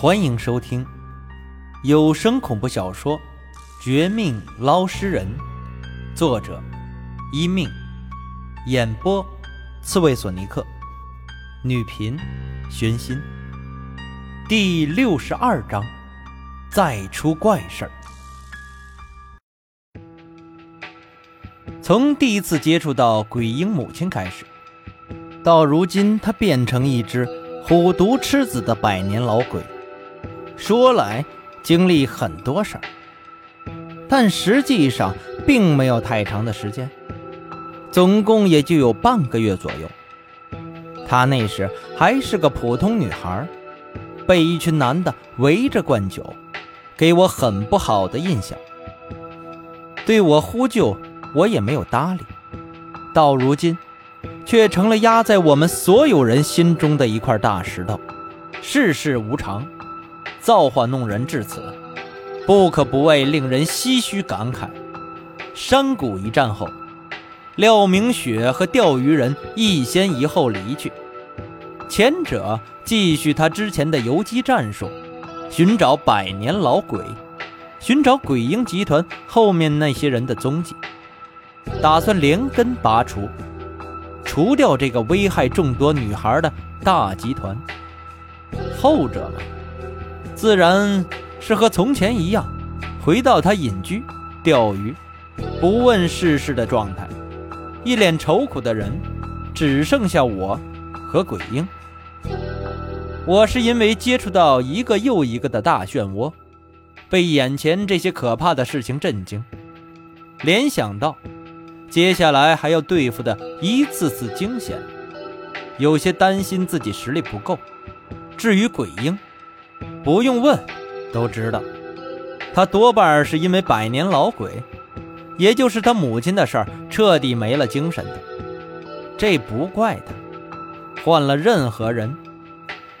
欢迎收听有声恐怖小说《绝命捞尸人》，作者：一命，演播：刺猬索尼克，女频：玄心。第六十二章：再出怪事儿。从第一次接触到鬼婴母亲开始，到如今，她变成一只虎毒吃子的百年老鬼。说来经历很多事儿，但实际上并没有太长的时间，总共也就有半个月左右。她那时还是个普通女孩，被一群男的围着灌酒，给我很不好的印象。对我呼救，我也没有搭理。到如今，却成了压在我们所有人心中的一块大石头。世事无常。造化弄人至此，不可不谓令人唏嘘感慨。山谷一战后，廖明雪和钓鱼人一先一后离去，前者继续他之前的游击战术，寻找百年老鬼，寻找鬼婴集团后面那些人的踪迹，打算连根拔除，除掉这个危害众多女孩的大集团。后者嘛。自然是和从前一样，回到他隐居、钓鱼、不问世事的状态。一脸愁苦的人，只剩下我和鬼婴。我是因为接触到一个又一个的大漩涡，被眼前这些可怕的事情震惊，联想到接下来还要对付的一次次惊险，有些担心自己实力不够。至于鬼婴，不用问，都知道，他多半是因为百年老鬼，也就是他母亲的事儿，彻底没了精神的。这不怪他，换了任何人，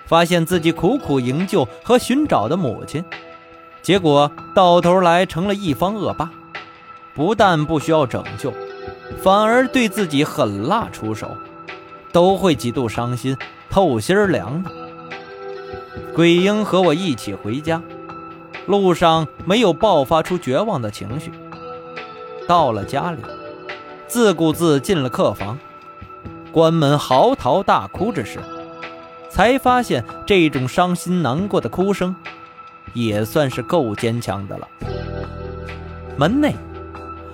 发现自己苦苦营救和寻找的母亲，结果到头来成了一方恶霸，不但不需要拯救，反而对自己狠辣出手，都会极度伤心、透心凉的。鬼婴和我一起回家，路上没有爆发出绝望的情绪。到了家里，自顾自进了客房，关门嚎啕大哭之时，才发现这种伤心难过的哭声，也算是够坚强的了。门内，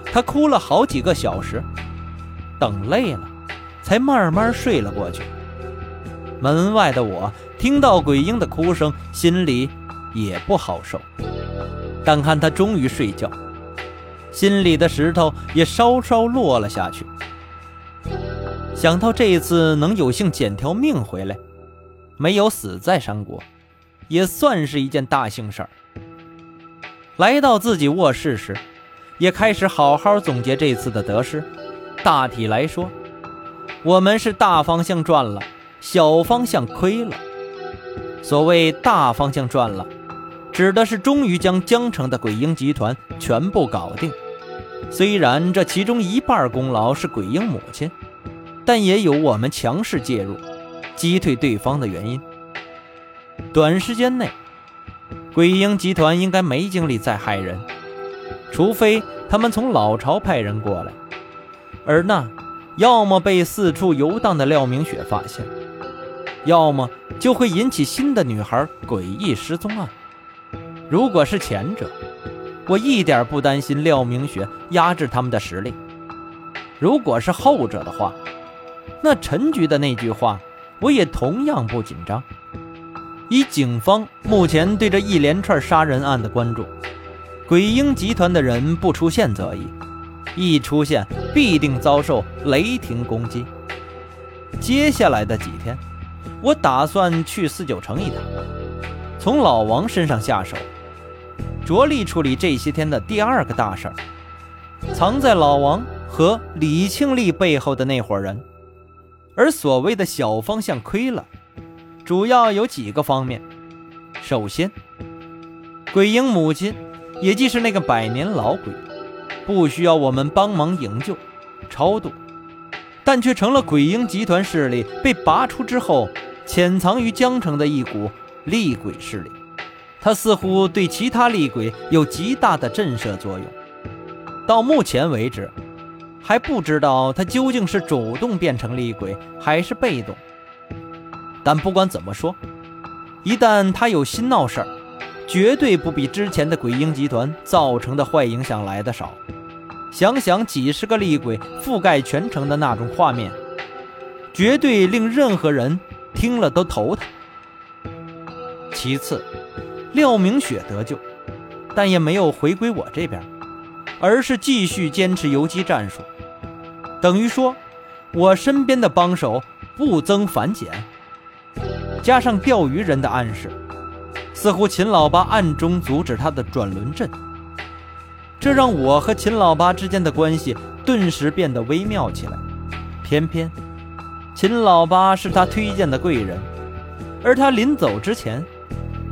他哭了好几个小时，等累了，才慢慢睡了过去。门外的我听到鬼婴的哭声，心里也不好受。但看他终于睡觉，心里的石头也稍稍落了下去。想到这次能有幸捡条命回来，没有死在山谷，也算是一件大幸事儿。来到自己卧室时，也开始好好总结这次的得失。大体来说，我们是大方向赚了。小方向亏了。所谓大方向赚了，指的是终于将江城的鬼婴集团全部搞定。虽然这其中一半功劳是鬼婴母亲，但也有我们强势介入，击退对方的原因。短时间内，鬼婴集团应该没精力再害人，除非他们从老巢派人过来，而那要么被四处游荡的廖明雪发现。要么就会引起新的女孩诡异失踪案。如果是前者，我一点不担心廖明雪压制他们的实力；如果是后者的话，那陈局的那句话，我也同样不紧张。以警方目前对这一连串杀人案的关注，鬼婴集团的人不出现则已，一出现必定遭受雷霆攻击。接下来的几天。我打算去四九城一趟，从老王身上下手，着力处理这些天的第二个大事儿——藏在老王和李庆利背后的那伙人。而所谓的小方向亏了，主要有几个方面。首先，鬼婴母亲，也即是那个百年老鬼，不需要我们帮忙营救、超度，但却成了鬼婴集团势力被拔出之后。潜藏于江城的一股厉鬼势力，他似乎对其他厉鬼有极大的震慑作用。到目前为止，还不知道他究竟是主动变成厉鬼，还是被动。但不管怎么说，一旦他有心闹事儿，绝对不比之前的鬼婴集团造成的坏影响来的少。想想几十个厉鬼覆盖全城的那种画面，绝对令任何人听了都头疼。其次，廖明雪得救，但也没有回归我这边，而是继续坚持游击战术，等于说，我身边的帮手不增反减。加上钓鱼人的暗示，似乎秦老八暗中阻止他的转轮阵，这让我和秦老八之间的关系顿时变得微妙起来。偏偏秦老八是他推荐的贵人，而他临走之前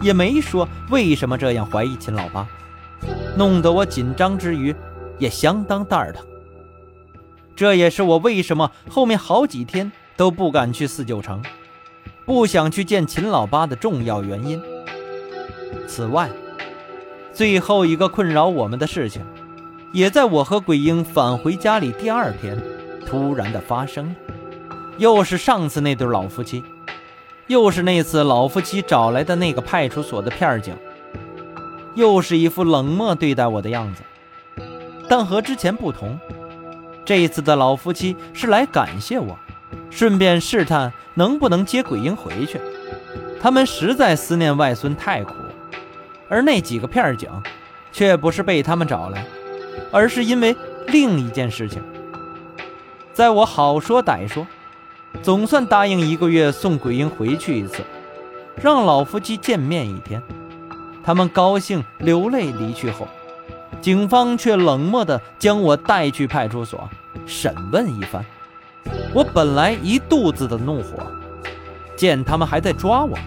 也没说为什么这样怀疑秦老八，弄得我紧张之余也相当蛋疼。这也是我为什么后面好几天都不敢去四九城。不想去见秦老八的重要原因。此外，最后一个困扰我们的事情，也在我和鬼婴返回家里第二天，突然的发生了。又是上次那对老夫妻，又是那次老夫妻找来的那个派出所的片警，又是一副冷漠对待我的样子。但和之前不同，这次的老夫妻是来感谢我。顺便试探能不能接鬼婴回去，他们实在思念外孙太苦，而那几个片警，却不是被他们找来，而是因为另一件事情。在我好说歹说，总算答应一个月送鬼婴回去一次，让老夫妻见面一天，他们高兴流泪离去后，警方却冷漠地将我带去派出所审问一番。我本来一肚子的怒火，见他们还在抓我，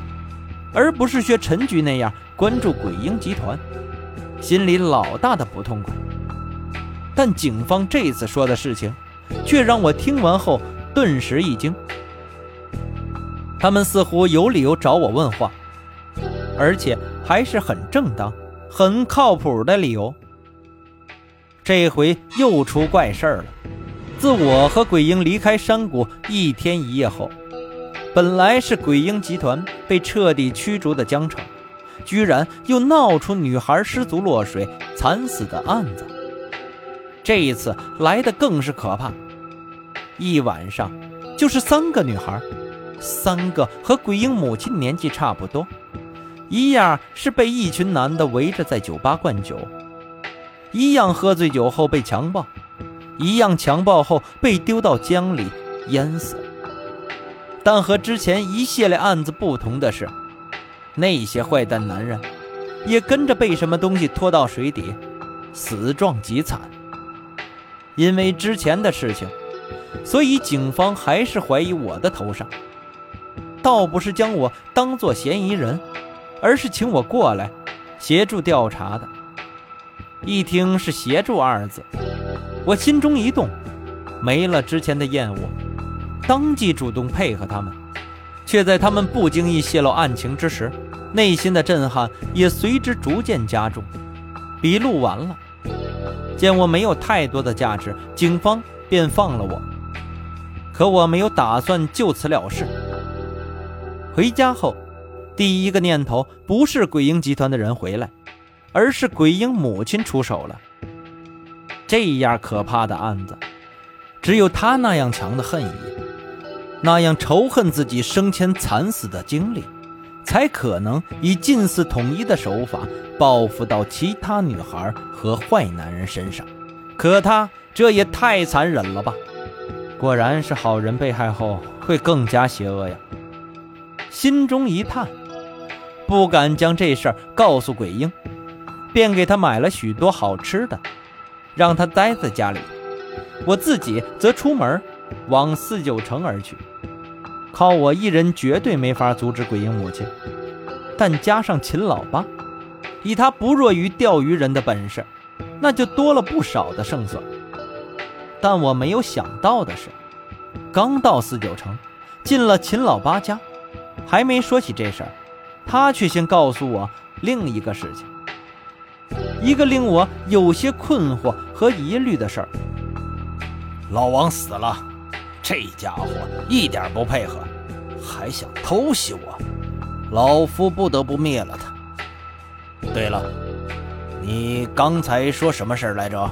而不是学陈局那样关注鬼婴集团，心里老大的不痛快。但警方这次说的事情，却让我听完后顿时一惊。他们似乎有理由找我问话，而且还是很正当、很靠谱的理由。这回又出怪事儿了。自我和鬼婴离开山谷一天一夜后，本来是鬼婴集团被彻底驱逐的江城，居然又闹出女孩失足落水惨死的案子。这一次来的更是可怕，一晚上就是三个女孩，三个和鬼婴母亲年纪差不多，一样是被一群男的围着在酒吧灌酒，一样喝醉酒后被强暴。一样强暴后被丢到江里淹死，但和之前一系列案子不同的是，那些坏蛋男人也跟着被什么东西拖到水底，死状极惨。因为之前的事情，所以警方还是怀疑我的头上，倒不是将我当做嫌疑人，而是请我过来协助调查的。一听是“协助”二字。我心中一动，没了之前的厌恶，当即主动配合他们，却在他们不经意泄露案情之时，内心的震撼也随之逐渐加重。笔录完了，见我没有太多的价值，警方便放了我。可我没有打算就此了事。回家后，第一个念头不是鬼婴集团的人回来，而是鬼婴母亲出手了。这样可怕的案子，只有他那样强的恨意，那样仇恨自己生前惨死的经历，才可能以近似统一的手法报复到其他女孩和坏男人身上。可他这也太残忍了吧！果然是好人被害后会更加邪恶呀。心中一叹，不敢将这事儿告诉鬼婴，便给他买了许多好吃的。让他待在家里，我自己则出门往四九城而去。靠我一人绝对没法阻止鬼婴母亲，但加上秦老八，以他不弱于钓鱼人的本事，那就多了不少的胜算。但我没有想到的是，刚到四九城，进了秦老八家，还没说起这事儿，他却先告诉我另一个事情，一个令我有些困惑和疑虑的事儿。老王死了，这家伙一点不配合，还想偷袭我，老夫不得不灭了他。对了，你刚才说什么事来着？